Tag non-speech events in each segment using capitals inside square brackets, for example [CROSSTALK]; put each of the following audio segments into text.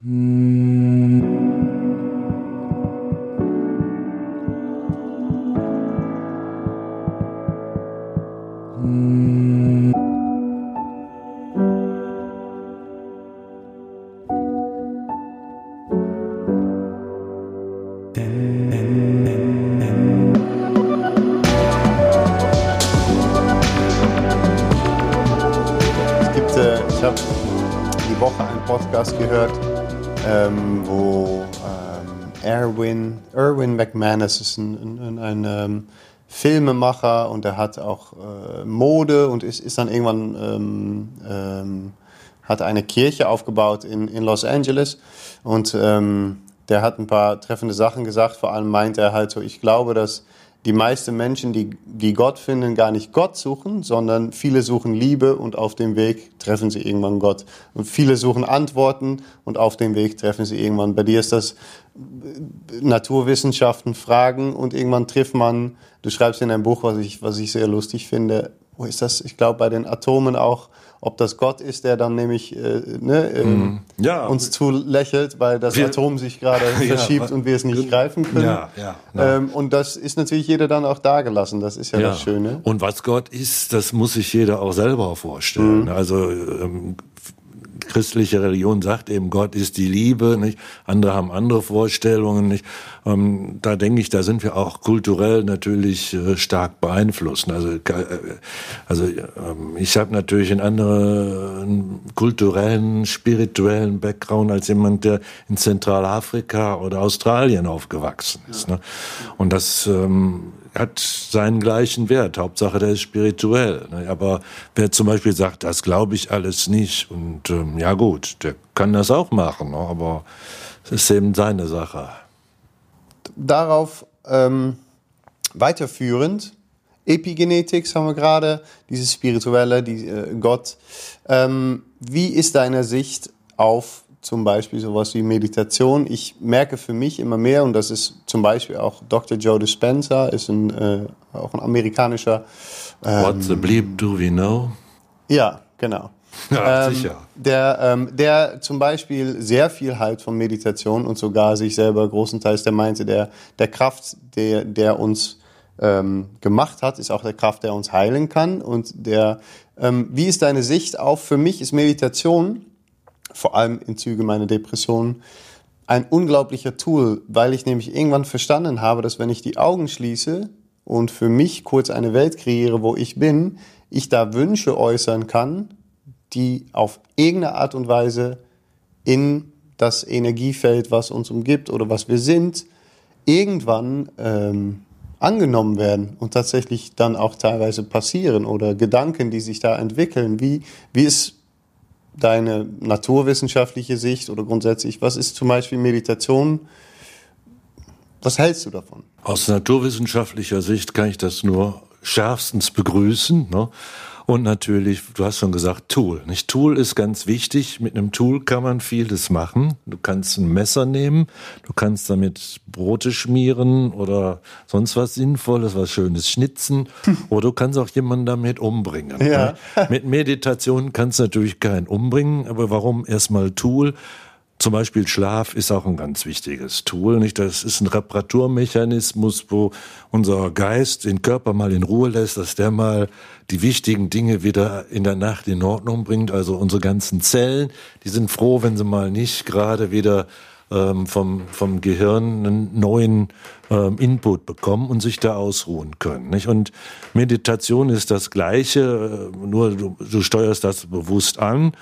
Es McManus ist ein, ein, ein ähm, Filmemacher und er hat auch äh, Mode und ist, ist dann irgendwann ähm, ähm, hat eine Kirche aufgebaut in, in Los Angeles und ähm, der hat ein paar treffende Sachen gesagt. Vor allem meint er halt so, ich glaube, dass die meisten Menschen, die, die Gott finden, gar nicht Gott suchen, sondern viele suchen Liebe und auf dem Weg treffen sie irgendwann Gott. Und viele suchen Antworten und auf dem Weg treffen sie irgendwann. Bei dir ist das Naturwissenschaften, Fragen und irgendwann trifft man, du schreibst in einem Buch, was ich, was ich sehr lustig finde, wo ist das? Ich glaube bei den Atomen auch, ob das Gott ist, der dann nämlich äh, ne, ähm, Ja. uns zulächelt, weil das Wir- Atom sich gerade [LAUGHS] Ja, verschiebt und wir es nicht greifen können. Ja, ja, ja. Ähm, und das ist natürlich jeder dann auch dagelassen. Das ist ja, das Schöne. Und was Gott ist, das muss sich jeder auch selber vorstellen. Mhm. Also ähm, christliche Religion sagt eben, Gott ist die Liebe, nicht? Andere haben andere Vorstellungen, nicht? Ähm, da denke ich, da sind wir auch kulturell natürlich äh, stark beeinflusst. Also, äh, also ähm, ich habe natürlich einen anderen kulturellen, spirituellen Background als jemand, der in Zentralafrika oder Australien aufgewachsen ist. Ne? Und das ähm, hat seinen gleichen Wert. Hauptsache, der ist spirituell. Ne? Aber wer zum Beispiel sagt, das glaube ich alles nicht, und ähm, ja gut, der kann das auch machen, ne? aber es ist eben seine Sache. Darauf ähm, weiterführend, Epigenetics haben wir gerade, dieses Spirituelle, die, äh, Gott. Ähm, wie ist deine Sicht auf zum Beispiel sowas wie Meditation? Ich merke für mich immer mehr, und das ist zum Beispiel auch Dr. Joe Dispenza, ist ein, äh, auch ein amerikanischer, What the bleep do we know? ja, genau. [LAUGHS] Ja, Ähm, sicher. Der, ähm, der zum Beispiel sehr viel halt von Meditation und sogar sich selber großenteils, der meinte, der, der Kraft, der, der uns ähm, gemacht hat, ist auch der Kraft, der uns heilen kann. Und der, ähm, wie ist deine Sicht auf, für mich ist Meditation, vor allem in Züge meiner Depression, ein unglaublicher Tool, weil ich nämlich irgendwann verstanden habe, dass wenn ich die Augen schließe und für mich kurz eine Welt kreiere, wo ich bin, ich da Wünsche äußern kann, die auf irgendeine Art und Weise in das Energiefeld, was uns umgibt oder was wir sind, irgendwann ähm, angenommen werden und tatsächlich dann auch teilweise passieren oder Gedanken, die sich da entwickeln. Wie, wie ist deine naturwissenschaftliche Sicht oder grundsätzlich, was ist zum Beispiel Meditation? Was hältst du davon? Aus naturwissenschaftlicher Sicht kann ich das nur schärfstens begrüßen. Ne? Und natürlich, du hast schon gesagt, Tool. Nicht? Tool ist ganz wichtig. Mit einem Tool kann man vieles machen. Du kannst ein Messer nehmen, du kannst damit Brote schmieren oder sonst was Sinnvolles, was Schönes schnitzen. [LAUGHS] Oder du kannst auch jemanden damit umbringen. Ja. Ne? Mit Meditation kannst du natürlich keinen umbringen, aber warum erstmal Tool? Zum Beispiel Schlaf ist auch ein ganz wichtiges Tool. Nicht? Das ist ein Reparaturmechanismus, wo unser Geist den Körper mal in Ruhe lässt, dass der mal die wichtigen Dinge wieder in der Nacht in Ordnung bringt. Also unsere ganzen Zellen, die sind froh, wenn sie mal nicht gerade wieder ähm, vom, vom Gehirn einen neuen ähm, Input bekommen und sich da ausruhen können. Nicht? Und Meditation ist das Gleiche, äh, nur du, du steuerst das bewusst an.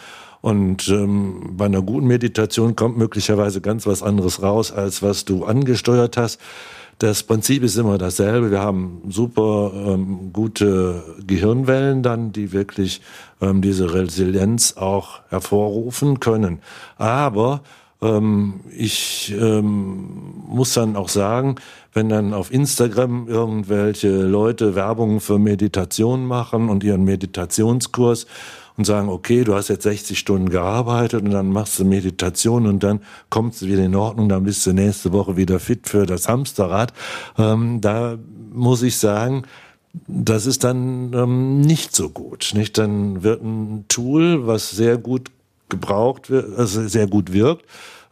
Und ähm, bei einer guten Meditation kommt möglicherweise ganz was anderes raus, als was du angesteuert hast. Das Prinzip ist immer dasselbe. Wir haben super ähm, gute Gehirnwellen dann, die wirklich ähm, diese Resilienz auch hervorrufen können. Aber ähm, ich ähm, muss dann auch sagen, wenn dann auf Instagram irgendwelche Leute Werbung für Meditation machen und ihren Meditationskurs und sagen, okay, du hast jetzt 60 Stunden gearbeitet und dann machst du Meditation und dann kommst du wieder in Ordnung, dann bist du nächste Woche wieder fit für das Hamsterrad. Ähm, da muss ich sagen, das ist dann ähm, nicht so gut. Nicht? Dann wird ein Tool, was sehr gut gebraucht wird, also sehr gut wirkt,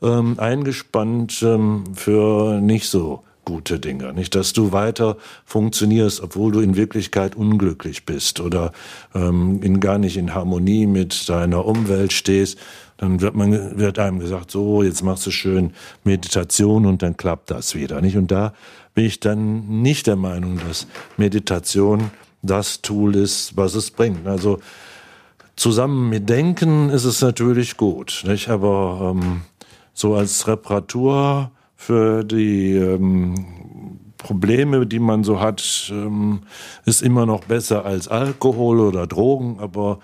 ähm, eingespannt ähm, für nicht so gute Dinge. Nicht, dass du weiter funktionierst, obwohl du in Wirklichkeit unglücklich bist oder ähm, in, gar nicht in Harmonie mit deiner Umwelt stehst. Dann wird, man, wird einem gesagt, so, jetzt machst du schön Meditation und dann klappt das wieder. Nicht? Und da bin ich dann nicht der Meinung, dass Meditation das Tool ist, was es bringt. Also zusammen mit Denken ist es natürlich gut, nicht? aber ähm, so als Reparatur für die ähm, Probleme, die man so hat, ähm, ist immer noch besser als Alkohol oder Drogen, aber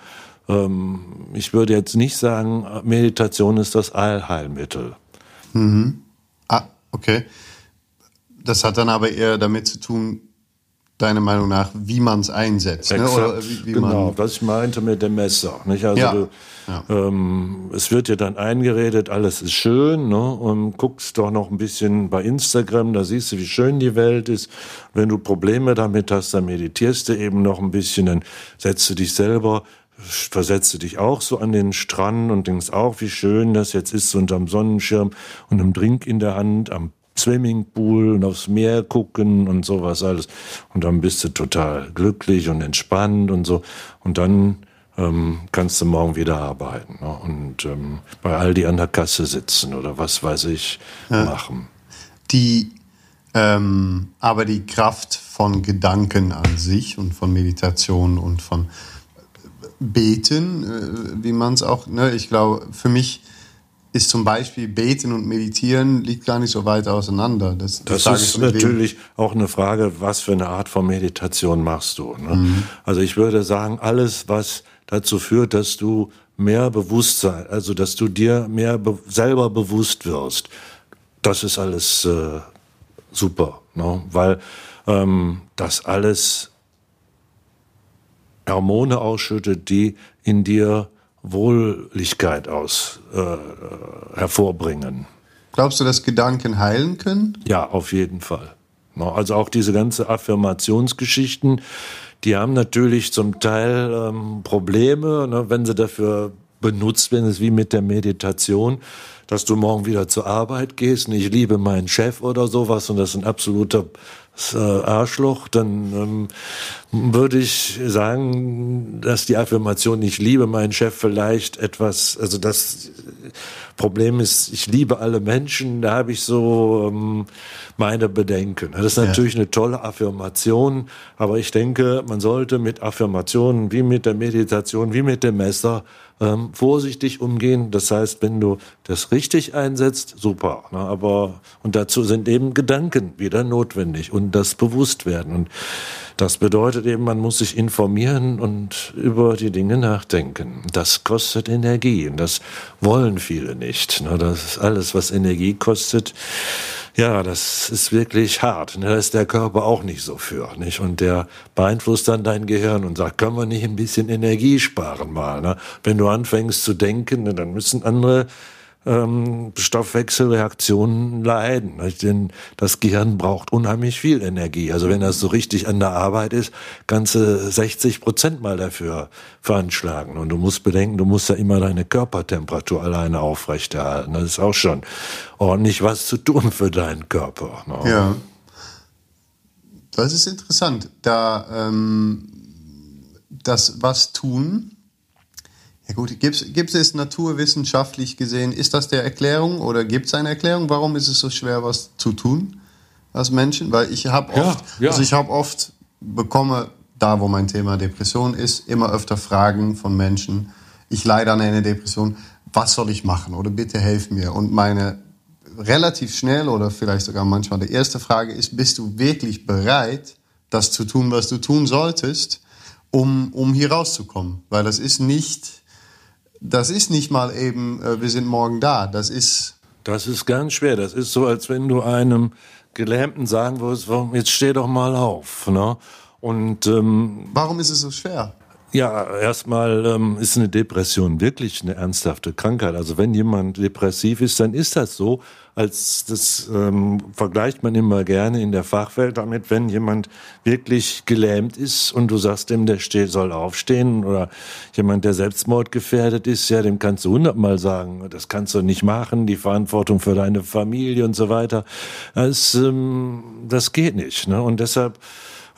ähm, ich würde jetzt nicht sagen, Meditation ist das Allheilmittel. Mhm. Ah, okay. Das hat dann aber eher damit zu tun, deiner Meinung nach, wie man es einsetzt. Ne? Oder wie, wie genau, was ich meinte mit dem Messer. Nicht? Also ja. Du, ja. Ähm, es wird dir dann eingeredet, alles ist schön, ne? und guckst doch noch ein bisschen bei Instagram, da siehst du, wie schön die Welt ist. Wenn du Probleme damit hast, dann meditierst du eben noch ein bisschen, dann setzt du dich selber versetzt du dich auch so an den Strand und denkst auch, wie schön das jetzt ist, so unterm Sonnenschirm und einem Drink in der Hand am Swimmingpool und aufs Meer gucken und sowas alles. Und dann bist du total glücklich und entspannt und so. Und dann ähm, kannst du morgen wieder arbeiten ne? und ähm, bei Aldi an der Kasse sitzen oder was weiß ich ja. machen. Die, ähm, aber die Kraft von Gedanken an sich und von Meditation und von Beten, äh, wie man es auch, ne, ich glaube, für mich ist zum Beispiel Beten und Meditieren liegt gar nicht so weit auseinander. Das, das, das ist natürlich auch eine Frage, was für eine Art von Meditation machst du. Ne? Mhm. Also ich würde sagen, alles, was dazu führt, dass du mehr Bewusstsein, also dass du dir mehr be selber bewusst wirst, das ist alles äh, super, ne? weil ähm, das alles Hormone ausschüttet, die in dir Wohligkeit aus äh, hervorbringen. Glaubst du, dass Gedanken heilen können? Ja, auf jeden Fall. Also auch diese ganze Affirmationsgeschichten, die haben natürlich zum Teil ähm, Probleme, ne, wenn sie dafür benutzt werden, ist wie mit der Meditation, dass du morgen wieder zur Arbeit gehst und ich liebe meinen Chef oder sowas und das ist ein absoluter Arschloch, dann ähm, würde ich sagen, dass die Affirmation ich liebe meinen Chef vielleicht etwas, also das Problem ist, ich liebe alle Menschen, da habe ich so ähm, meine Bedenken. Das ist natürlich ja. eine tolle Affirmation, aber ich denke, man sollte mit Affirmationen wie mit der Meditation, wie mit dem Messer ähm, vorsichtig umgehen. Das heißt, wenn du das richtig einsetzt, super. Ne? Aber und dazu sind eben Gedanken wieder notwendig und das Bewusstwerden. Und das bedeutet eben, man muss sich informieren und über die Dinge nachdenken. Das kostet Energie und das wollen viele nicht. Ne? Das ist alles, was Energie kostet. Ja, das ist wirklich hart. Ne? Da ist der Körper auch nicht so für. Nicht? Und der beeinflusst dann dein Gehirn und sagt, können wir nicht ein bisschen Energie sparen mal? Ne? Wenn du anfängst zu denken, dann müssen andere ähm, Stoffwechselreaktionen leiden. Denn das Gehirn braucht unheimlich viel Energie. Also wenn das so richtig an der Arbeit ist, ganze 60 Prozent mal dafür veranschlagen. Und du musst bedenken, du musst ja immer deine Körpertemperatur alleine aufrechterhalten. Das ist auch schon ordentlich was zu tun für deinen Körper. Ne? Ja. Das ist interessant. Da ähm, das was tun ja gut, gibt, gibt es naturwissenschaftlich gesehen, ist das der Erklärung oder gibt es eine Erklärung, warum ist es so schwer, was zu tun als Menschen? Weil ich habe oft, ja, ja. also ich habe oft bekomme, da wo mein Thema Depression ist, immer öfter Fragen von Menschen, ich leide an einer Depression, was soll ich machen oder bitte helf mir? Und meine relativ schnell oder vielleicht sogar manchmal die erste Frage ist, bist du wirklich bereit, das zu tun, was du tun solltest, um, um hier rauszukommen? Weil das ist nicht das ist nicht mal eben, äh, wir sind morgen da. Das ist. Das ist ganz schwer. Das ist so, als wenn du einem Gelähmten sagen würdest, jetzt steh doch mal auf. Ne? Und ähm, warum ist es so schwer? Ja, erstmal ähm, ist eine Depression wirklich eine ernsthafte Krankheit. Also wenn jemand depressiv ist, dann ist das so. Als das ähm, vergleicht man immer gerne in der Fachwelt damit, wenn jemand wirklich gelähmt ist und du sagst dem, der steht, soll aufstehen oder jemand, der selbstmordgefährdet ist, ja, dem kannst du hundertmal sagen, das kannst du nicht machen, die Verantwortung für deine Familie und so weiter. Das, ähm, das geht nicht. Ne? Und deshalb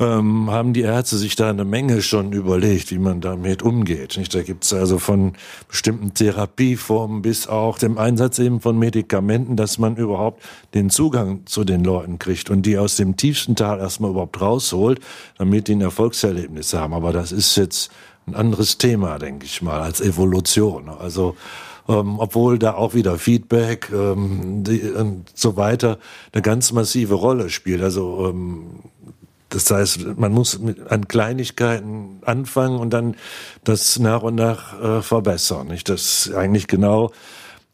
ähm, haben die Ärzte sich da eine Menge schon überlegt, wie man damit umgeht. Nicht? Da gibt's also von bestimmten Therapieformen bis auch dem Einsatz eben von Medikamenten, dass man überhaupt den Zugang zu den Leuten kriegt und die aus dem tiefsten Tal erstmal überhaupt rausholt, damit die ein Erfolgserlebnis haben. Aber das ist jetzt ein anderes Thema, denke ich mal, als Evolution. Also ähm, obwohl da auch wieder Feedback ähm, die, und so weiter eine ganz massive Rolle spielt. Also ähm, das heißt, man muss mit, an Kleinigkeiten anfangen und dann das nach und nach äh, verbessern. Nicht? Das ist eigentlich genau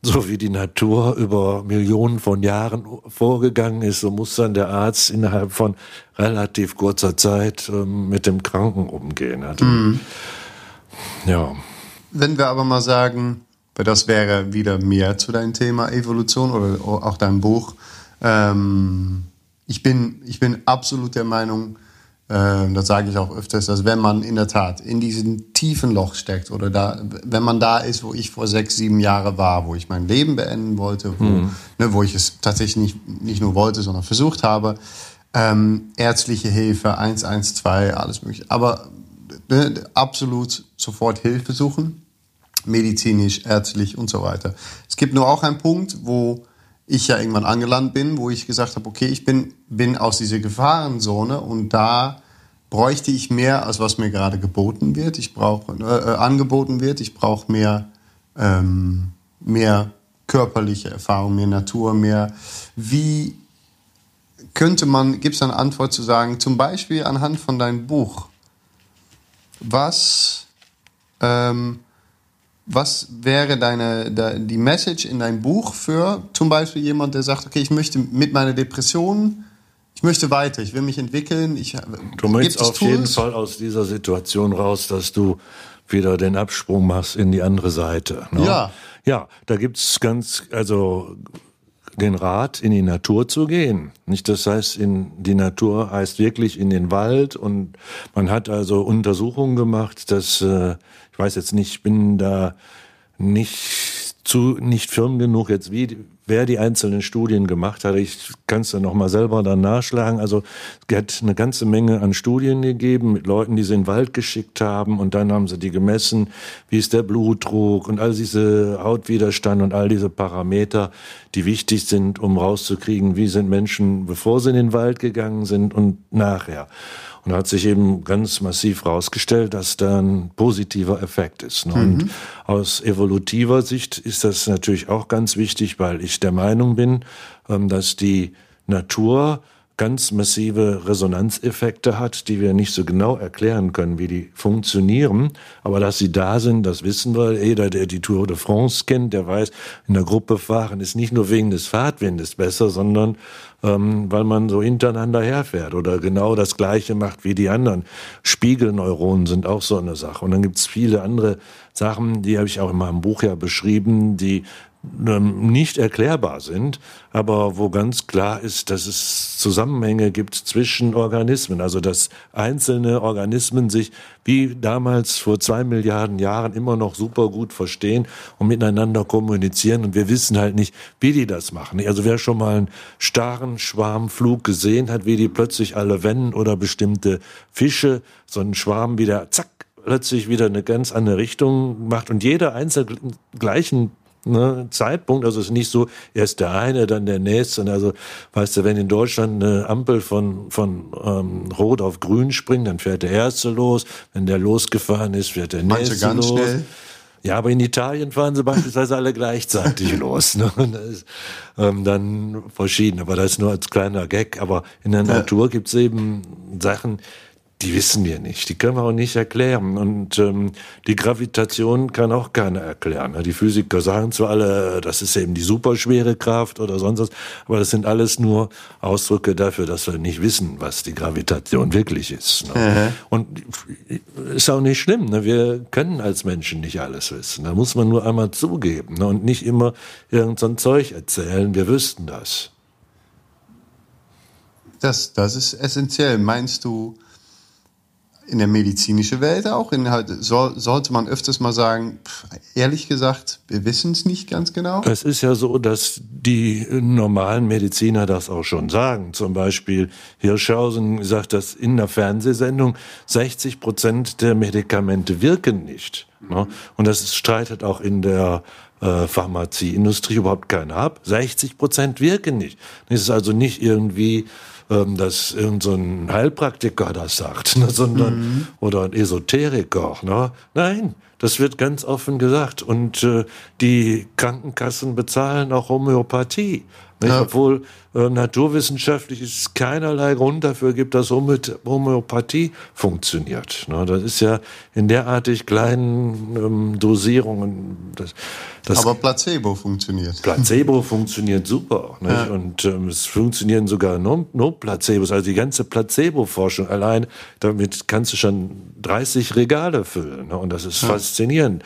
so wie die Natur über Millionen von Jahren vorgegangen ist, so muss dann der Arzt innerhalb von relativ kurzer Zeit ähm, mit dem Kranken umgehen. Also, mhm. Ja. Wenn wir aber mal sagen, das wäre wieder mehr zu deinem Thema Evolution oder auch deinem Buch, ähm, ich bin, ich bin absolut der Meinung, äh, das sage ich auch öfters, dass wenn man in der Tat in diesem tiefen Loch steckt oder da, wenn man da ist, wo ich vor sechs, sieben Jahren war, wo ich mein Leben beenden wollte, wo, mhm. ne, wo ich es tatsächlich nicht, nicht nur wollte, sondern versucht habe, ähm, ärztliche Hilfe, 112, alles mögliche, aber ne, absolut sofort Hilfe suchen, medizinisch, ärztlich und so weiter. Es gibt nur auch einen Punkt, wo ich ja irgendwann angelandet bin, wo ich gesagt habe, okay, ich bin, bin aus dieser Gefahrenzone und da bräuchte ich mehr, als was mir gerade geboten wird. Ich brauche äh, äh, angeboten wird. Ich brauche mehr, ähm, mehr körperliche Erfahrung, mehr Natur, mehr. Wie könnte man, gibt es eine Antwort zu sagen, zum Beispiel anhand von deinem Buch, was ähm, was wäre deine, die Message in deinem Buch für zum Beispiel jemand, der sagt, okay, ich möchte mit meiner Depression, ich möchte weiter, ich will mich entwickeln. Ich, du möchtest auf Tools? jeden Fall aus dieser Situation raus, dass du wieder den Absprung machst in die andere Seite. Ne? Ja. Ja, da gibt's ganz, also den Rat, in die Natur zu gehen. Nicht, das heißt, in die Natur heißt wirklich in den Wald und man hat also Untersuchungen gemacht, dass äh, ich weiß jetzt nicht, ich bin da nicht zu nicht firm genug jetzt wie wer die einzelnen Studien gemacht hat. Ich kann es dann noch mal selber dann nachschlagen. Also es hat eine ganze Menge an Studien gegeben mit Leuten, die sie in den Wald geschickt haben und dann haben sie die gemessen, wie ist der Blutdruck und all diese Hautwiderstand und all diese Parameter, die wichtig sind, um rauszukriegen, wie sind Menschen, bevor sie in den Wald gegangen sind und nachher. Und da hat sich eben ganz massiv herausgestellt, dass da ein positiver Effekt ist. Ne? Mhm. Und aus evolutiver Sicht ist das natürlich auch ganz wichtig, weil ich der Meinung bin, ähm, dass die Natur ganz massive Resonanzeffekte hat, die wir nicht so genau erklären können, wie die funktionieren. Aber dass sie da sind, das wissen wir. Jeder, der die Tour de France kennt, der weiß, in der Gruppe fahren ist nicht nur wegen des Fahrtwindes besser, sondern ähm, weil man so hintereinander herfährt oder genau das Gleiche macht wie die anderen. Spiegelneuronen sind auch so eine Sache. Und dann gibt's viele andere Sachen, die habe ich auch in meinem Buch ja beschrieben, die nicht erklärbar sind, aber wo ganz klar ist, dass es Zusammenhänge gibt zwischen Organismen, also dass einzelne Organismen sich wie damals vor zwei Milliarden Jahren immer noch super gut verstehen und miteinander kommunizieren. Und wir wissen halt nicht, wie die das machen. Also wer schon mal einen starren Schwarmflug gesehen hat, wie die plötzlich alle wenden oder bestimmte Fische, so einen Schwarm wieder zack plötzlich wieder eine ganz andere Richtung macht. Und jeder einzelne gleichen ne, Zeitpunkt. Also es ist nicht so, erst der eine, dann der nächste. Also weißt du, wenn in Deutschland eine Ampel von, von ähm, Rot auf Grün springt, dann fährt der erste los. Wenn der losgefahren ist, fährt der Manche nächste ganz los. Schnell. Ja, aber in Italien fahren sie beispielsweise alle gleichzeitig [LAUGHS] los. Ne? ist ähm, dann verschieden. Aber das ist nur als kleiner Gag. Aber in der ja. Natur gibt es eben Sachen, die wissen wir nicht, die können wir auch nicht erklären. Und ähm, die Gravitation kann auch keiner erklären. Die Physiker sagen zwar alle, das ist eben die superschwere Kraft oder sonst was, aber das sind alles nur Ausdrücke dafür, dass wir nicht wissen, was die Gravitation wirklich ist. Ne? Und ist auch nicht schlimm. Ne? Wir können als Menschen nicht alles wissen. Da muss man nur einmal zugeben ne? und nicht immer irgendein so Zeug erzählen, wir wüssten das. Das, das ist essentiell. Meinst du, in der medizinischen Welt auch, in halt, soll, sollte man öfters mal sagen, ehrlich gesagt, wir wissen es nicht ganz genau? Es ist ja so, dass die normalen Mediziner das auch schon sagen. Zum Beispiel Hirschhausen sagt das in der Fernsehsendung, 60 Prozent der Medikamente wirken nicht. Ne? Und das streitet auch in der äh, Pharmazieindustrie überhaupt keiner ab. 60 Prozent wirken nicht. Es ist also nicht irgendwie ähm, dass irgendein so Heilpraktiker das sagt, ne, sondern mhm. oder ein Esoteriker. Ne? Nein, das wird ganz offen gesagt. Und äh, die Krankenkassen bezahlen auch Homöopathie. Ja. Obwohl äh, naturwissenschaftlich es keinerlei Grund dafür gibt, dass Homöopathie funktioniert. Ne? Das ist ja in derartig kleinen ähm, Dosierungen. Das, das Aber Placebo funktioniert. Placebo funktioniert super. Ja. Und ähm, es funktionieren sogar No-Placebos. Also die ganze Placebo-Forschung allein, damit kannst du schon 30 Regale füllen. Ne? Und das ist ja. faszinierend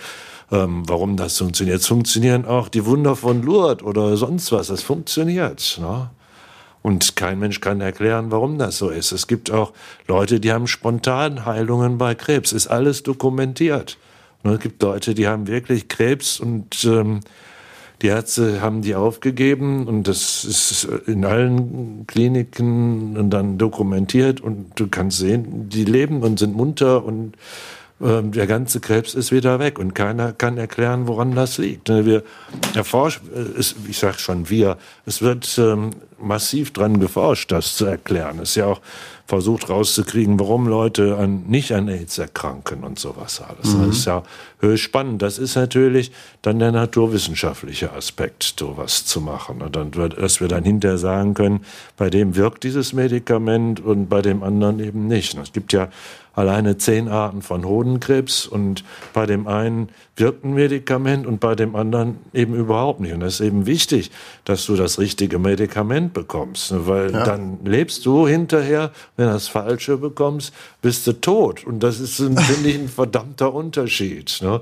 ähm, warum das funktioniert. Es funktionieren auch die Wunder von Lourdes oder sonst was. Das funktioniert. Ne? Und kein Mensch kann erklären, warum das so ist. Es gibt auch Leute, die haben Spontanheilungen bei Krebs. Ist alles dokumentiert. Und es gibt Leute, die haben wirklich Krebs und ähm, die Ärzte haben die aufgegeben und das ist in allen Kliniken und dann dokumentiert und du kannst sehen, die leben und sind munter und der ganze Krebs ist wieder weg und keiner kann erklären, woran das liegt. Ne, wir erforschen, äh, ich sage schon wir, es wird ähm, massiv dran geforscht, das zu erklären. Es ist ja auch versucht rauszukriegen, warum Leute an, nicht an AIDS erkranken und sowas alles. Mhm. Das ist ja höchst spannend. Das ist natürlich dann der naturwissenschaftliche Aspekt, sowas zu machen. Und dann, dass wir dann hinterher sagen können, bei dem wirkt dieses Medikament und bei dem anderen eben nicht. Es gibt ja alleine zehn Arten von Hodenkrebs und bei dem einen wirkt ein Medikament und bei dem anderen eben überhaupt nicht. Und das ist eben wichtig, dass du das richtige Medikament bekommst, ne? weil ja. dann lebst du hinterher, wenn du das Falsche bekommst, bist du tot. Und das ist, [LAUGHS] finde ich, ein verdammter Unterschied. Ne?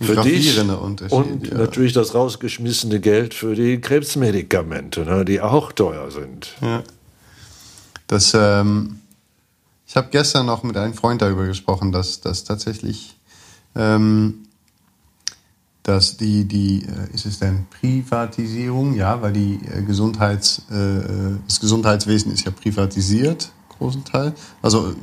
Für dich und ja. natürlich das rausgeschmissene Geld für die Krebsmedikamente, ne? die auch teuer sind. Ja. Das ähm ich habe gestern noch mit einem Freund darüber gesprochen, dass, dass tatsächlich ähm, dass die, die äh, ist es denn Privatisierung, ja, weil die äh, Gesundheits, äh, äh, das Gesundheitswesen ist ja privatisiert, großen Teil. Also,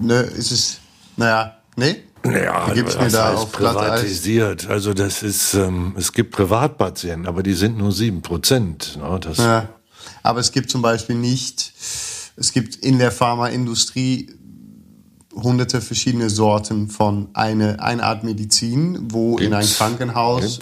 ne, ist es, naja, nee? Ja, gibt's mir da auch privatisiert. Also das ist, ähm, es gibt Privatpatienten, aber die sind nur sieben Prozent. Ne? ja, aber es gibt zum Beispiel nicht es gibt in der Pharmaindustrie hunderte verschiedene Sorten von eine, eine Art Medizin, wo Gibt's? in ein Krankenhaus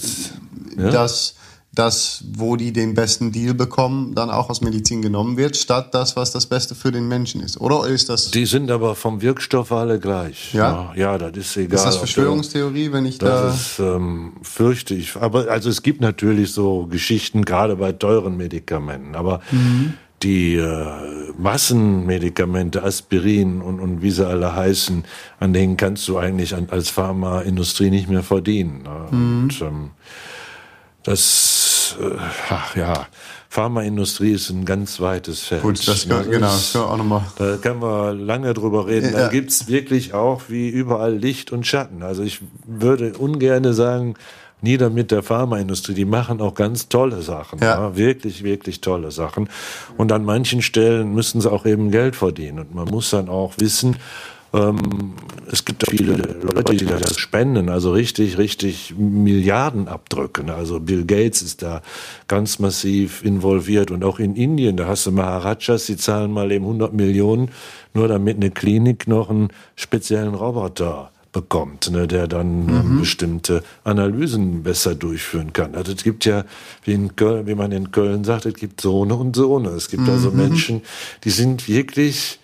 ja. das, das, wo die den besten Deal bekommen, dann auch aus Medizin genommen wird, statt das, was das Beste für den Menschen ist. Oder ist das? Die sind aber vom Wirkstoff alle gleich. Ja, ja, das ist egal. Ist das Verschwörungstheorie, wenn ich das da? Das ist, ähm, fürchte ich. Aber also es gibt natürlich so Geschichten, gerade bei teuren Medikamenten. Aber mhm die äh, Massenmedikamente, Aspirin und, und wie sie alle heißen, an denen kannst du eigentlich an, als Pharmaindustrie nicht mehr verdienen. Ne? Mhm. Und ähm, das, äh, ach ja, Pharmaindustrie ist ein ganz weites Feld. Gut, das kann, das genau, das können wir auch nochmal. Da können wir lange drüber reden. Ja. Da gibt's wirklich auch wie überall Licht und Schatten. Also ich würde ungern sagen, nieder mit der Pharmaindustrie. Die machen auch ganz tolle Sachen. Ja. ja. wirklich, wirklich tolle Sachen. Und an manchen Stellen müssen sie auch eben Geld verdienen. Und man muss dann auch wissen, ähm, es gibt viele Leute, die das spenden, also richtig, richtig Milliarden abdrücken. Also Bill Gates ist da ganz massiv involviert und auch in Indien, da hast du Maharajas, die zahlen mal eben 100 Millionen, nur damit eine Klinik noch einen speziellen Roboter bekommt, ne, der dann ähm, mhm. bestimmte Analysen besser durchführen kann. Also es gibt ja, wie, in Köln, wie man in Köln sagt, es gibt Sohne und Sohne. Es gibt also mhm. also Menschen, die sind wirklich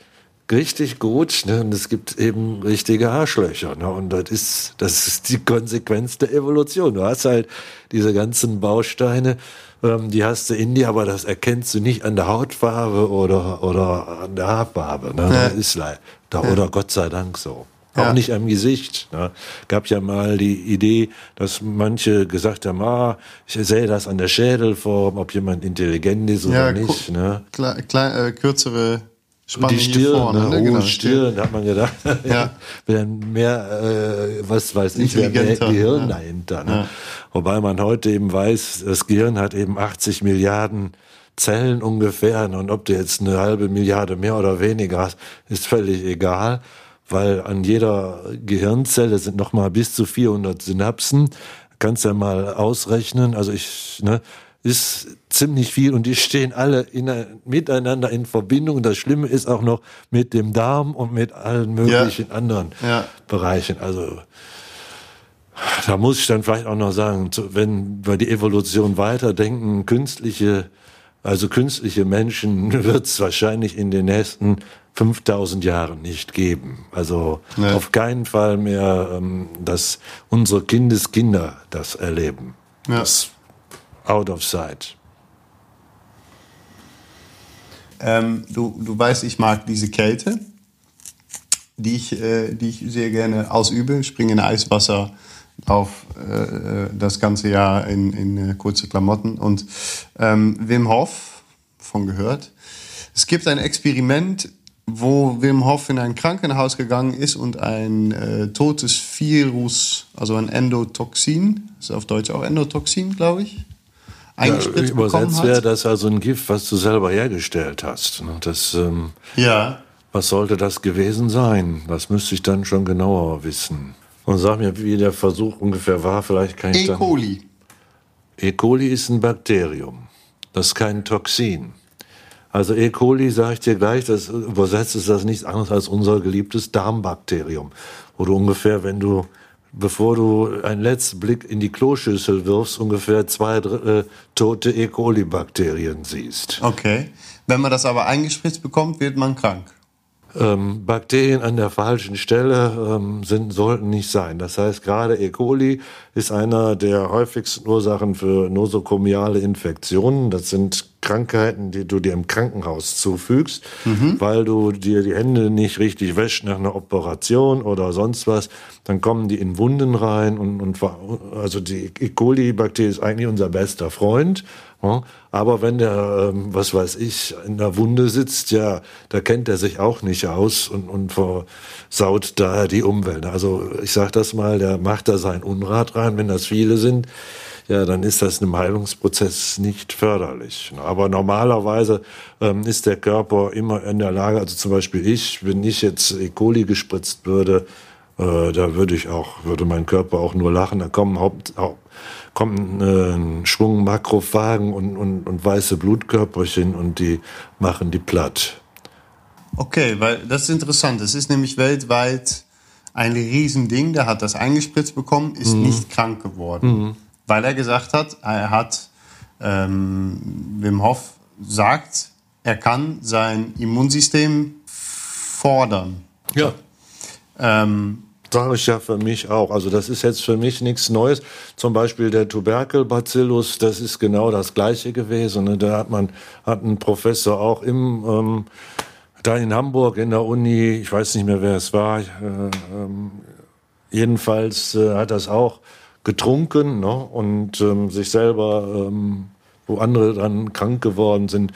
richtig gut ne? und es gibt eben richtige Arschlöcher. Ne? Und das ist, das ist die Konsequenz der Evolution. Du hast halt diese ganzen Bausteine, ähm, die hast du in dir, aber das erkennst du nicht an der Hautfarbe oder, oder an der Haarfarbe. Ne? Ja. Das ist leider, ja. oder Gott sei Dank so. Auch nicht am Gesicht. Ne? Gab ja mal die Idee, dass manche gesagt haben, ah, ich sehe das an der Schädelform, ob jemand intelligent ist oder ja, nicht. Ne? Klein, klein, äh, kürzere Spanne die Stirn, vorne, ne? ne? Genau, Stirn, da hat man gedacht, [LAUGHS] ja. werden mehr, äh, was weiß ich, mehr Gehirn ja. dahinter. Ne? Ja. Wobei man heute eben weiß, das Gehirn hat eben 80 Milliarden Zellen ungefähr. Und ob du jetzt eine halbe Milliarde mehr oder weniger hast, ist völlig egal, weil an jeder Gehirnzelle sind nochmal bis zu 400 Synapsen. Kannst ja mal ausrechnen. Also ich, ne, ist ziemlich viel und die stehen alle in, miteinander in Verbindung. Das Schlimme ist auch noch mit dem Darm und mit allen möglichen ja. anderen ja. Bereichen. Also da muss ich dann vielleicht auch noch sagen, wenn wir die Evolution weiterdenken, künstliche, also künstliche Menschen [LAUGHS] wird es wahrscheinlich in den nächsten 5000 Jahren nicht geben. Also nee. auf keinen Fall mehr, ähm, dass unsere Kindeskinder das erleben. Ja. Das out of sight. Ähm, du, du weißt, ich mag diese Kälte, die ich, äh, die ich sehr gerne ausübe. Ich springe in Eiswasser auf äh, das ganze Jahr in, in äh, kurze Klamotten. Und ähm, Wim Hof, von gehört, es gibt ein Experiment, wo Wim Hof in ein Krankenhaus gegangen ist und ein äh, totes Virus, also ein Endotoxin, ist auf Deutsch auch Endotoxin, glaube ich, eingespritzt ja, übersetzt wäre das also ein Gift, was du selber hergestellt hast. Ne? Das, ähm, ja. Was sollte das gewesen sein? Das müsste ich dann schon genauer wissen. Und sag mir, wie der Versuch ungefähr war. Vielleicht kann ich E. coli. E. coli ist ein Bakterium. Das ist kein Toxin. Also E. coli, sage ich dir gleich, das übersetzt ist das nichts anderes als unser geliebtes Darmbakterium. Wo du ungefähr, wenn du bevor du einen letzten Blick in die Kloschüssel wirfst, ungefähr zwei äh, tote E. coli-Bakterien siehst. Okay. Wenn man das aber eingespritzt bekommt, wird man krank. Ähm, Bakterien an der falschen Stelle ähm, sind, sollten nicht sein. Das heißt, gerade E. coli ist einer der häufigsten Ursachen für nosokomiale Infektionen. Das sind Krankheiten, die du dir im Krankenhaus zufügst, mhm. weil du dir die Hände nicht richtig wäschst nach einer Operation oder sonst was. Dann kommen die in Wunden rein und, und also die E. coli-Bakterie ist eigentlich unser bester Freund. Aber wenn der, ähm, was weiß ich, in der Wunde sitzt, ja, da kennt er sich auch nicht aus und, und versaut da die Umwelt. Also ich sag das mal, der macht da sein Unrat rein, wenn das viele sind ja, dann ist das einem Heilungsprozess nicht förderlich. Aber normalerweise ähm, ist der Körper immer in der Lage, also zum Beispiel ich, wenn ich jetzt E. coli gespritzt würde, äh, da würde ich auch, würde mein Körper auch nur lachen. Da kommen Haupt kommen äh, ein Schwung Makrophagen und, und, und weiße Blutkörperchen und die machen die platt. Okay, weil das ist interessant. Das ist nämlich weltweit ein Riesending. Der hat das eingespritzt bekommen, ist mhm. nicht krank geworden. Mhm weil er gesagt hat, er hat, ähm, Wim Hof sagt, er kann sein Immunsystem fordern. Ja. Ähm, Sage ich ja für mich auch. Also das ist jetzt für mich nichts Neues. Zum Beispiel der Tuberkelbacillus, das ist genau das Gleiche gewesen. Ne? Da hat man hat ein Professor auch im ähm, da in Hamburg in der Uni, ich weiß nicht mehr wer es war, äh, ähm, jedenfalls äh, hat das auch getrunken ne? und ähm, sich selber, ähm, wo andere dann krank geworden sind.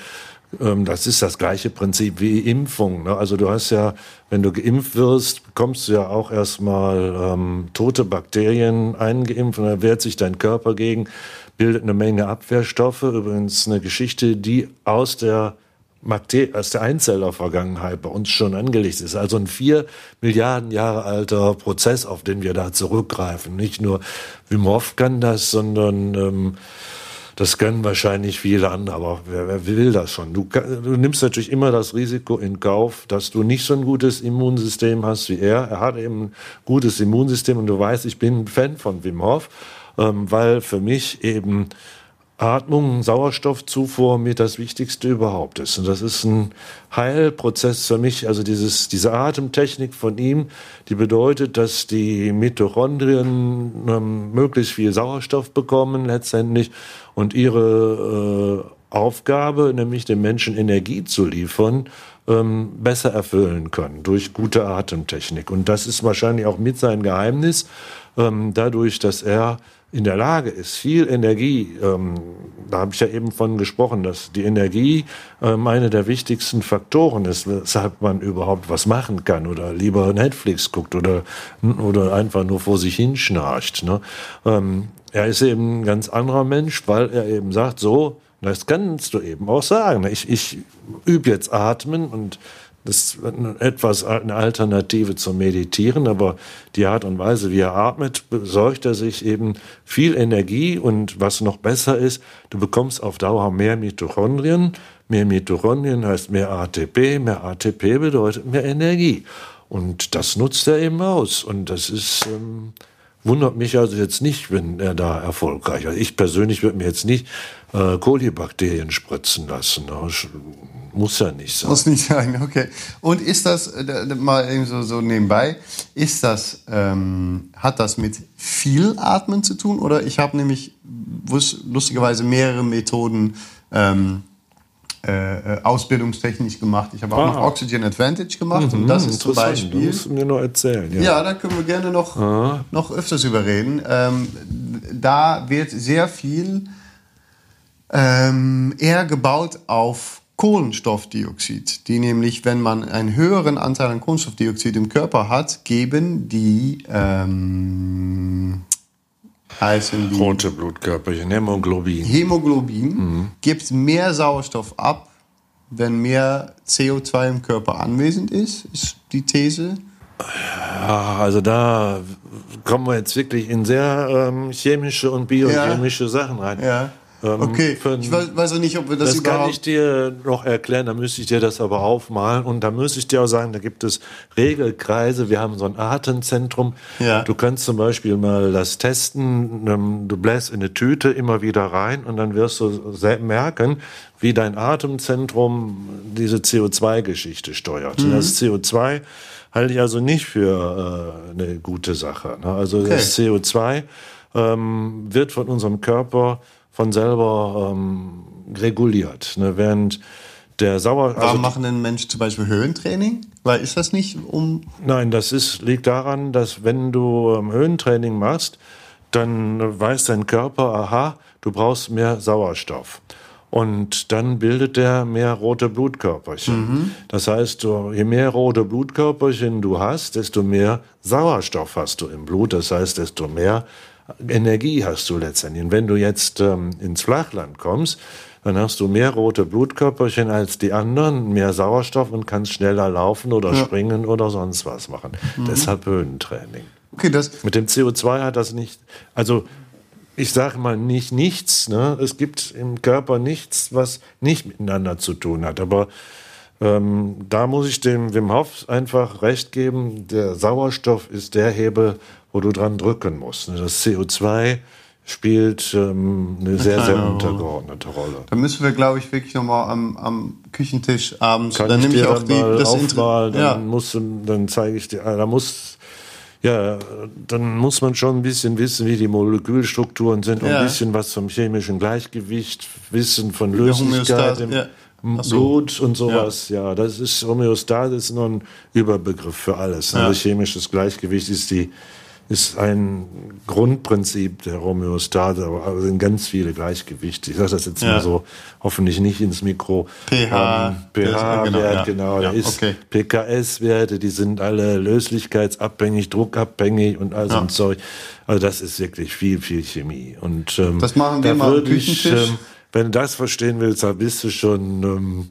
Ähm, das ist das gleiche Prinzip wie Impfung. Ne? Also du hast ja, wenn du geimpft wirst, bekommst du ja auch erstmal ähm, tote Bakterien eingeimpft und dann wehrt sich dein Körper gegen, bildet eine Menge Abwehrstoffe. Übrigens eine Geschichte, die aus der aus der Einzellervergangenheit bei uns schon angelegt ist. Also ein vier Milliarden Jahre alter Prozess, auf den wir da zurückgreifen. Nicht nur Wim Hof kann das, sondern ähm, das können wahrscheinlich viele andere, aber wer, wer will das schon? Du, du, nimmst natürlich immer das Risiko in Kauf, dass du nicht so ein gutes Immunsystem hast wie er. Er hat eben ein gutes Immunsystem und du weißt, ich bin ein Fan von Wim Hof, ähm, weil für mich eben Atmung, Sauerstoffzufuhr mit das Wichtigste überhaupt ist. Und das ist ein Heilprozess für mich. Also dieses, diese Atemtechnik von ihm, die bedeutet, dass die Mitochondrien ähm, möglichst viel Sauerstoff bekommen letztendlich und ihre äh, Aufgabe, nämlich dem Menschen Energie zu liefern, ähm, besser erfüllen können durch gute Atemtechnik. Und das ist wahrscheinlich auch mit sein Geheimnis, ähm, dadurch, dass er in der Lage ist, viel Energie, ähm, da habe ich ja eben von gesprochen, dass die Energie ähm, einer der wichtigsten Faktoren ist, weshalb man überhaupt was machen kann oder lieber Netflix guckt oder, oder einfach nur vor sich hinschnarcht. Ne? Ähm, er ist eben ein ganz anderer Mensch, weil er eben sagt, so, das kannst du eben auch sagen. Ich, ich übe jetzt Atmen und das ist etwas eine Alternative zum Meditieren, aber die Art und Weise, wie er atmet, besorgt er sich eben viel Energie und was noch besser ist, du bekommst auf Dauer mehr Mitochondrien. Mehr Mitochondrien heißt mehr ATP, mehr ATP bedeutet mehr Energie. Und das nutzt er eben aus. Und das ist, ähm, wundert mich also jetzt nicht, wenn er da erfolgreich ist. Ich persönlich würde mir jetzt nicht äh, Kolibakterien spritzen lassen. Das muss ja nicht sein. Muss nicht sein, okay. Und ist das, äh, mal eben so, so nebenbei, ist das, ähm, hat das mit viel Atmen zu tun? Oder ich habe nämlich lustigerweise mehrere Methoden ähm, äh, äh, ausbildungstechnisch gemacht. Ich habe auch ah. noch Oxygen Advantage gemacht mhm, und das ist zum Beispiel. Das musst du mir noch erzählen. Ja, ja da können wir gerne noch, ah. noch öfters überreden. Ähm, da wird sehr viel ähm, eher gebaut auf Kohlenstoffdioxid, die nämlich, wenn man einen höheren Anteil an Kohlenstoffdioxid im Körper hat, geben die ähm, heißen die rote Blutkörperchen, Hämoglobin. Hämoglobin mhm. gibt mehr Sauerstoff ab, wenn mehr CO2 im Körper anwesend ist, ist die These. Ja, also da kommen wir jetzt wirklich in sehr ähm, chemische und biochemische ja. Sachen rein. Ja. Ähm, okay, ich weiß, weiß auch nicht, ob wir das, das überhaupt... Das kann ich dir noch erklären, da müsste ich dir das aber aufmalen und da müsste ich dir auch sagen, da gibt es Regelkreise, wir haben so ein Atemzentrum. Ja. Du kannst zum Beispiel mal das testen, ähm, du bläst in eine Tüte immer wieder rein und dann wirst du merken, wie dein Atemzentrum diese CO2-Geschichte steuert. Mhm. Das CO2 halte ich also nicht für äh, eine gute Sache. Ne? Also okay. das CO2 ähm, wird von unserem Körper von selber ähm, reguliert. Ne? Während der Sauer. Warum also machen denn Menschen zum Beispiel Höhentraining? Weil ist das nicht um. Nein, das ist, liegt daran, dass wenn du ähm, Höhentraining machst, dann weiß dein Körper, aha, du brauchst mehr Sauerstoff. Und dann bildet der mehr rote Blutkörperchen. Mhm. Das heißt, je mehr rote Blutkörperchen du hast, desto mehr Sauerstoff hast du im Blut. Das heißt, desto mehr Energie hast du letztendlich. Und wenn du jetzt ähm, ins Flachland kommst, dann hast du mehr rote Blutkörperchen als die anderen, mehr Sauerstoff und kannst schneller laufen oder ja. springen oder sonst was machen. Mhm. Deshalb Höhentraining. Okay, das Mit dem CO2 hat das nicht, also ich sage mal nicht nichts. Ne? Es gibt im Körper nichts, was nicht miteinander zu tun hat. Aber ähm, da muss ich dem Wim Hof einfach recht geben. Der Sauerstoff ist der Hebel, wo du dran drücken musst. Das CO2 spielt ähm, eine sehr, sehr untergeordnete Rolle. Da müssen wir, glaube ich, wirklich nochmal am, am Küchentisch abends. Kann dann dir ich auch die, das aufmalen, dann, ja. musst du, dann zeige ich dir, da muss, ja, dann muss man schon ein bisschen wissen, wie die Molekülstrukturen sind, ja. ein bisschen was vom chemischen Gleichgewicht wissen, von Löslichkeit im ja. Blut und sowas. Ja. ja. das ist Homöostase ist nur ein Überbegriff für alles. Also chemisches Gleichgewicht ist die ist ein Grundprinzip der Homöostase, aber sind ganz viele Gleichgewichte. Ich sage das jetzt ja. mal so, hoffentlich nicht ins Mikro. pH, ähm, pH-Wert, genau, ja. genau ja, ist okay. PKS-Werte, die sind alle löslichkeitsabhängig, druckabhängig und all so ein Zeug. Also das ist wirklich viel, viel Chemie. Und ähm, das machen wir mal am Küchentisch. Ich, ähm, wenn du das verstehen willst, dann bist du schon ähm,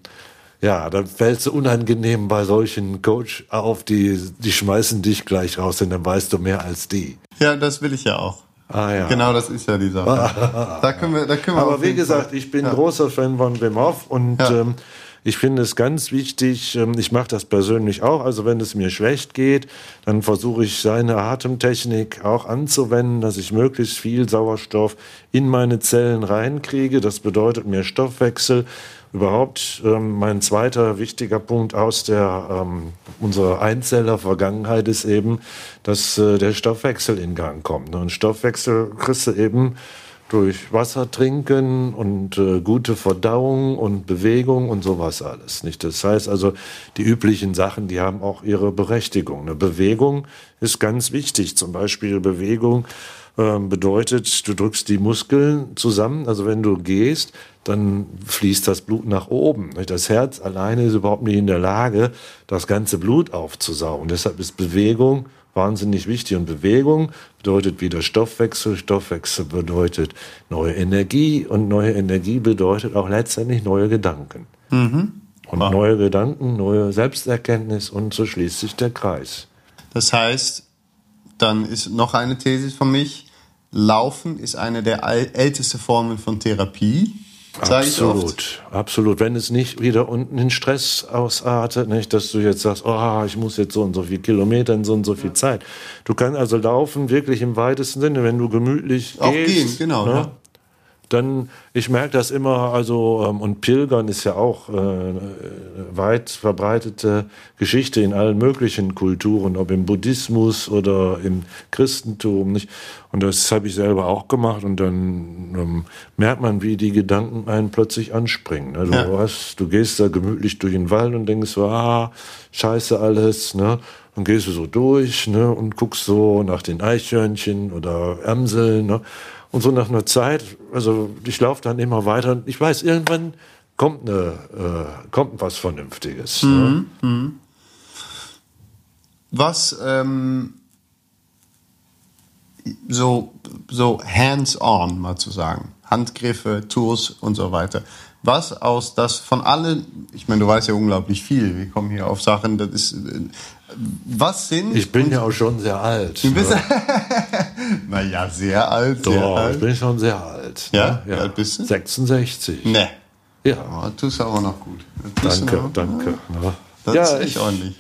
ja, dann fällst du unangenehm bei solchen Coach auf, die, die schmeißen dich gleich raus, denn dann weißt du mehr als die. Ja, das will ich ja auch. Ah, ja. Genau, das ist ja die Sache. [LAUGHS] da können wir, da können wir Aber wie gesagt, ich bin ja. großer Fan von Wim Hof und ja. ähm, ich finde es ganz wichtig, ähm, ich mache das persönlich auch, also wenn es mir schlecht geht, dann versuche ich seine Atemtechnik auch anzuwenden, dass ich möglichst viel Sauerstoff in meine Zellen reinkriege. Das bedeutet mehr Stoffwechsel. Überhaupt ähm, mein zweiter wichtiger Punkt aus der ähm, unserer Einzeller-Vergangenheit ist eben, dass äh, der Stoffwechsel in Gang kommt. Ne? Und Stoffwechsel kriegst du eben durch Wasser trinken und äh, gute Verdauung und Bewegung und sowas alles. Nicht? Das heißt also, die üblichen Sachen, die haben auch ihre Berechtigung. Eine Bewegung ist ganz wichtig. Zum Beispiel Bewegung bedeutet, du drückst die Muskeln zusammen. Also wenn du gehst, dann fließt das Blut nach oben. Das Herz alleine ist überhaupt nicht in der Lage, das ganze Blut aufzusaugen. Deshalb ist Bewegung wahnsinnig wichtig. Und Bewegung bedeutet wieder Stoffwechsel. Stoffwechsel bedeutet neue Energie. Und neue Energie bedeutet auch letztendlich neue Gedanken. Mhm. Und wow. neue Gedanken, neue Selbsterkenntnis und so schließt sich der Kreis. Das heißt, dann ist noch eine These von mich. Laufen ist eine der ältesten Formen von Therapie. Absolut, absolut. Wenn es nicht wieder unten in Stress ausartet, nicht, dass du jetzt sagst, oh, ich muss jetzt so und so viel Kilometer in so und so viel ja. Zeit. Du kannst also laufen wirklich im weitesten Sinne, wenn du gemütlich Auch gehst. gehen, genau. Ne? Ja dann, ich merke das immer, also, ähm, und Pilgern ist ja auch äh, weit verbreitete Geschichte in allen möglichen Kulturen, ob im Buddhismus oder im Christentum, nicht? Und das habe ich selber auch gemacht und dann ähm, merkt man, wie die Gedanken einen plötzlich anspringen. Ne? Du, ja. hast, du gehst da gemütlich durch den Wald und denkst so, ah, scheiße alles, ne? Dann gehst du so durch, ne? Und guckst so nach den Eichhörnchen oder Ämseln, ne? Und so nach einer Zeit, also ich laufe dann immer weiter und ich weiß, irgendwann kommt, eine, äh, kommt was Vernünftiges. Ne? Mhm. Ne? Was ähm, so, so hands-on mal zu sagen, Handgriffe, Tools und so weiter. Was aus das von allen, ich meine, du weißt ja unglaublich viel, wir kommen hier auf Sachen, das ist äh, was sind. Ich bin ja auch schon sehr alt. Du bist. Ne? [LAUGHS] naja, sehr alt. Doch, sehr alt. ich bin schon sehr alt. Ja? Ne? ja. Wie alt bist du? 66. Ne. Ja. Oh, tust aber noch gut. Danke, noch, danke. Ja. Das ja, ist echt ich, ordentlich.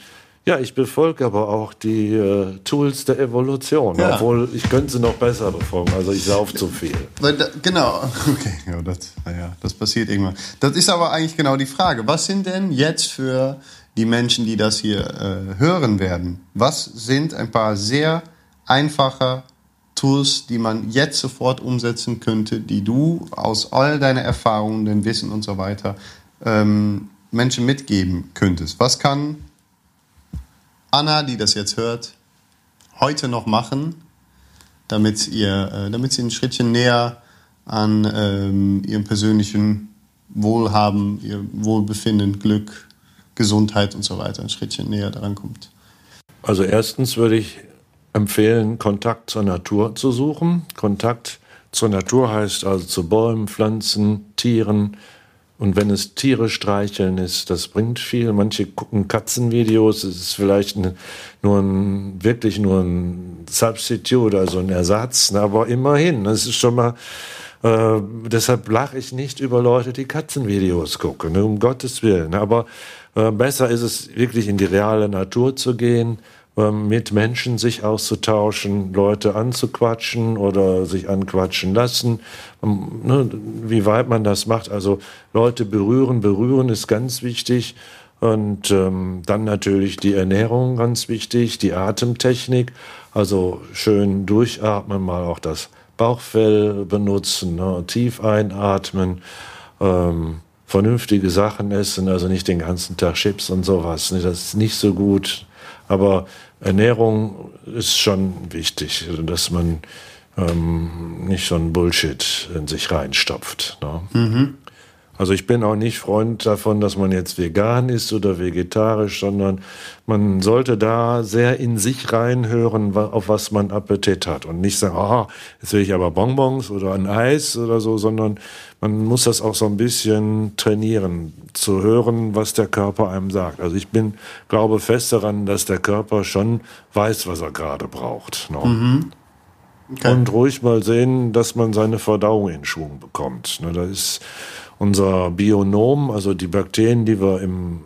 Ja, ich befolge aber auch die äh, Tools der Evolution, ja. obwohl ich könnte sie noch besser befolgen. Also ich sauf zu viel. Da, genau, [LAUGHS] okay, ja, das, ja, das passiert irgendwann. Das ist aber eigentlich genau die Frage. Was sind denn jetzt für die Menschen, die das hier äh, hören werden. Was sind ein paar sehr einfache Tools, die man jetzt sofort umsetzen könnte, die du aus all deiner Erfahrungen, dem Wissen und so weiter ähm, Menschen mitgeben könntest? Was kann Anna, die das jetzt hört, heute noch machen, damit, ihr, äh, damit sie ein Schrittchen näher an ähm, ihrem persönlichen Wohlhaben, ihr Wohlbefinden, Glück Gesundheit und so weiter ein Schrittchen näher daran kommt? Also erstens würde ich empfehlen, Kontakt zur Natur zu suchen. Kontakt zur Natur heißt also zu Bäumen, Pflanzen, Tieren. Und wenn es Tiere streicheln ist, das bringt viel. Manche gucken Katzenvideos, es ist vielleicht nur ein, wirklich nur ein Substitute, also ein Ersatz, aber immerhin, das ist schon mal, äh, deshalb lache ich nicht über Leute, die Katzenvideos gucken, um Gottes Willen. Aber äh, besser ist es wirklich in die reale Natur zu gehen, mit Menschen sich auszutauschen, Leute anzuquatschen oder sich anquatschen lassen. Ähm, ne, wie weit man das macht, also Leute berühren, berühren ist ganz wichtig. Und ähm, dann natürlich die Ernährung ganz wichtig, die Atemtechnik, also schön durchatmen, mal auch das Bauchfell benutzen, ne, tief einatmen. Ähm, vernünftige Sachen essen, also nicht den ganzen Tag Chips und sowas. Das ist nicht so gut. Aber Ernährung ist schon wichtig, dass man ähm, nicht so ein Bullshit in sich reinstopft. Ne? Mhm. Also ich bin auch nicht Freund davon, dass man jetzt vegan ist oder vegetarisch, sondern man sollte da sehr in sich reinhören, auf was man Appetit hat und nicht sagen, oh, jetzt will ich aber Bonbons oder ein Eis oder so, sondern man muss das auch so ein bisschen trainieren, zu hören, was der Körper einem sagt. Also ich bin, glaube fest daran, dass der Körper schon weiß, was er gerade braucht. Ne? Mhm. Okay. Und ruhig mal sehen, dass man seine Verdauung in Schwung bekommt. Ne? Das ist unser Bionom, also die Bakterien, die wir im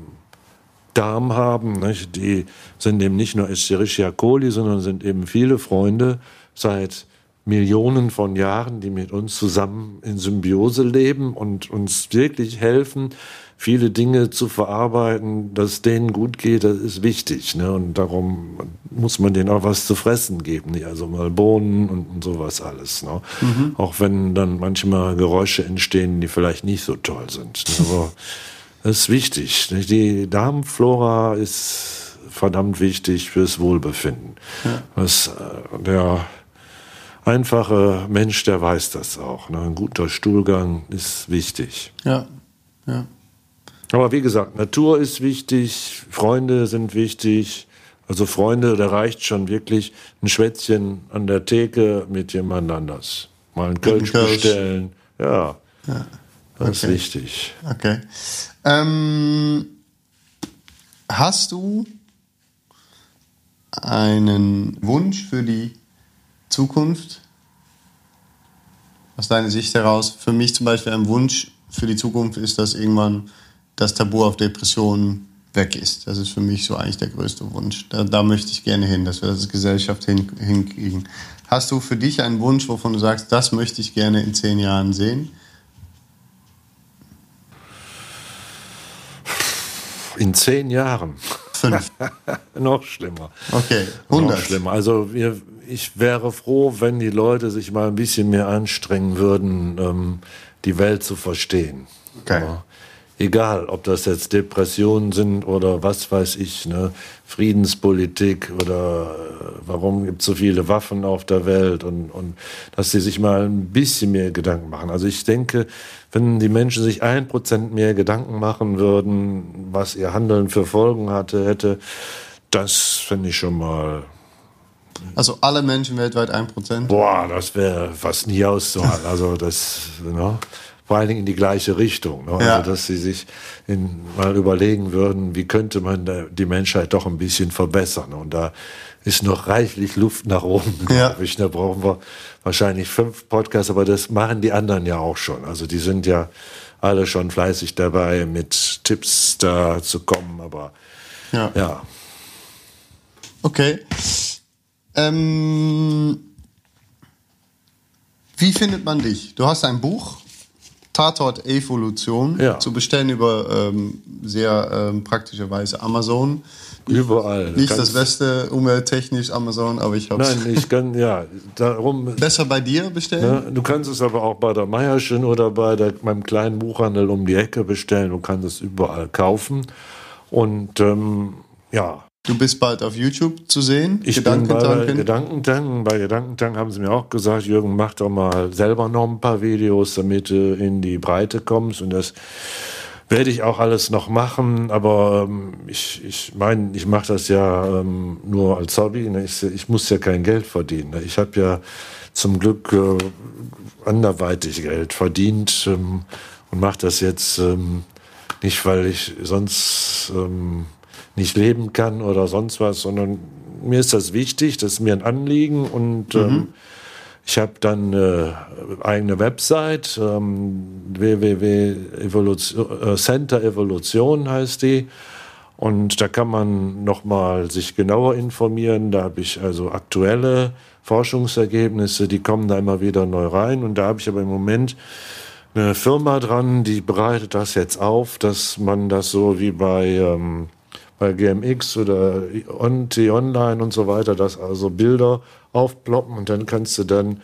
Darm haben, nicht? die sind eben nicht nur Escherichia coli, sondern sind eben viele Freunde seit Millionen von Jahren, die mit uns zusammen in Symbiose leben und uns wirklich helfen, viele Dinge zu verarbeiten, dass denen gut geht, das ist wichtig. Ne? Und darum muss man denen auch was zu fressen geben, also mal Bohnen und, sowas alles. Ne? Mhm. Auch wenn dann manchmal Geräusche entstehen, die vielleicht nicht so toll sind. Ne? Aber [LAUGHS] das ist wichtig. Nicht? Die Darmflora ist verdammt wichtig fürs Wohlbefinden. Ja. Das, äh, der einfache Mensch, der weiß das auch. Ne? Ein guter Stuhlgang ist wichtig. Ja, ja. Aber wie gesagt, Natur ist wichtig, Freunde sind wichtig. Also Freunde, da reicht schon wirklich ein Schwätzchen an der Theke mit jemand anders. Mal einen Kölsch, bestellen. Ja, ja. das okay. ist wichtig. Okay. Ähm, hast du einen Wunsch für die Zukunft? Aus deiner Sicht heraus, für mich zum Beispiel ein Wunsch für die Zukunft ist, dass irgendwann das Tabu auf Depressionen weg ist. Das ist für mich so eigentlich der größte Wunsch. Da, da möchte ich gerne hin, dass wir das als Gesellschaft hin, hinkriegen. Hast du für dich einen Wunsch, wovon du sagst, das möchte ich gerne in zehn Jahren sehen? In zehn Jahren. Fünf. [LAUGHS] Noch schlimmer. Okay, 100. Noch schlimmer. Also wir, ich wäre froh, wenn die Leute sich mal ein bisschen mehr anstrengen würden, ähm, die Welt zu verstehen. Okay. Aber egal, ob das jetzt Depressionen sind oder was weiß ich, ne, Friedenspolitik oder äh, warum gibt es so viele Waffen auf der Welt und, und dass sie sich mal ein bisschen mehr Gedanken machen. Also ich denke, wenn die Menschen sich ein Prozent mehr Gedanken machen würden, was ihr Handeln für Folgen hatte, hätte, das finde ich schon mal also alle Menschen weltweit ein Prozent? Boah, das wäre fast nie auszuhalten. Also das, ne? Vor allen Dingen in die gleiche Richtung. Ne? Ja. Also, dass sie sich in, mal überlegen würden, wie könnte man die Menschheit doch ein bisschen verbessern. Und da ist noch reichlich Luft nach oben, ja. [LAUGHS] glaube ich. Da brauchen wir wahrscheinlich fünf Podcasts, aber das machen die anderen ja auch schon. Also die sind ja alle schon fleißig dabei, mit Tipps da zu kommen, aber ja. ja. Okay. Ähm, wie findet man dich? Du hast ein Buch Tatort Evolution ja. zu bestellen über ähm, sehr ähm, praktische Weise Amazon. Überall. Nicht das beste umwelttechnisch Amazon, aber ich habe Nein, ich kann, ja, darum. [LAUGHS] Besser bei dir bestellen? Ne, du kannst es aber auch bei der Meierschen oder bei der, meinem kleinen Buchhandel um die Ecke bestellen. Du kannst es überall kaufen. Und ähm, ja, Du bist bald auf YouTube zu sehen. Ich Gedankentanken. bin bei Gedankentanken. Bei Gedankentanken haben sie mir auch gesagt, Jürgen, mach doch mal selber noch ein paar Videos, damit du in die Breite kommst. Und das werde ich auch alles noch machen. Aber ähm, ich, ich meine, ich mache das ja ähm, nur als Hobby. Ne? Ich, ich, muss ja kein Geld verdienen. Ne? Ich habe ja zum Glück äh, anderweitig Geld verdient ähm, und mache das jetzt ähm, nicht, weil ich sonst ähm, nicht leben kann oder sonst was, sondern mir ist das wichtig, das ist mir ein Anliegen und mhm. ähm, ich habe dann eine eigene Website, ähm, www.evolution, äh, Center Evolution heißt die. Und da kann man nochmal sich genauer informieren. Da habe ich also aktuelle Forschungsergebnisse, die kommen da immer wieder neu rein. Und da habe ich aber im Moment eine Firma dran, die bereitet das jetzt auf, dass man das so wie bei ähm, bei GMX oder T-Online und so weiter, dass also Bilder aufploppen und dann kannst du dann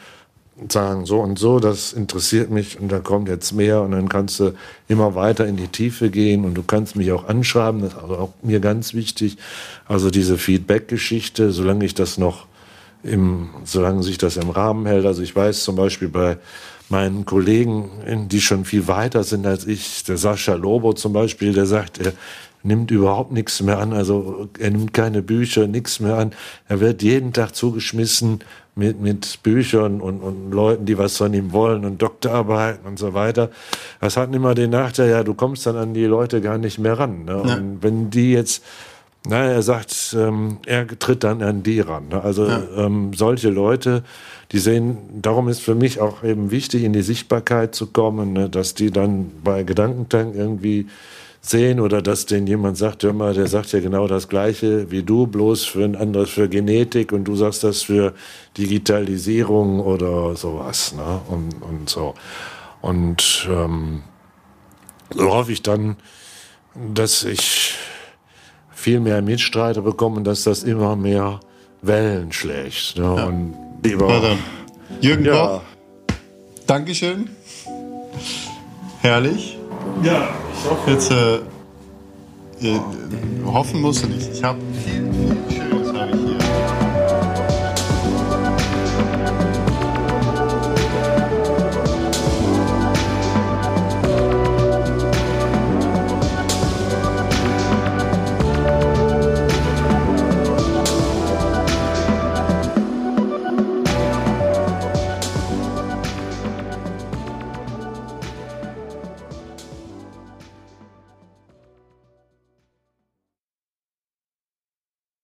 sagen, so und so, das interessiert mich und da kommt jetzt mehr und dann kannst du immer weiter in die Tiefe gehen und du kannst mich auch anschreiben, das ist also auch mir ganz wichtig. Also diese Feedback-Geschichte, solange ich das noch im, solange sich das im Rahmen hält. Also ich weiß zum Beispiel bei meinen Kollegen, die schon viel weiter sind als ich, der Sascha Lobo zum Beispiel, der sagt, er nimmt überhaupt nichts mehr an. Also er nimmt keine Bücher, nichts mehr an. Er wird jeden Tag zugeschmissen mit, mit Büchern und, und Leuten, die was von ihm wollen und Doktorarbeiten und so weiter. Das hat immer den Nachteil, ja, du kommst dann an die Leute gar nicht mehr ran. Ne? Ja. Und wenn die jetzt Nein, er sagt, ähm, er tritt dann an die ran. Ne? Also ja. ähm, solche Leute, die sehen, darum ist für mich auch eben wichtig, in die Sichtbarkeit zu kommen, ne? dass die dann bei Gedankentank irgendwie sehen oder dass denen jemand sagt, hör mal, der sagt ja genau das Gleiche wie du, bloß für ein anderes für Genetik und du sagst das für Digitalisierung oder sowas. Ne? Und, und so. Und ähm, so hoffe ich dann, dass ich viel mehr Mitstreiter bekomme und dass das immer mehr Wellen schlägt. Ne? Ja. Und lieber, Jürgen ja. Dankeschön. Herrlich. Ja, ich hoffe. Jetzt äh, äh, hoffen musst du nicht. Ich habe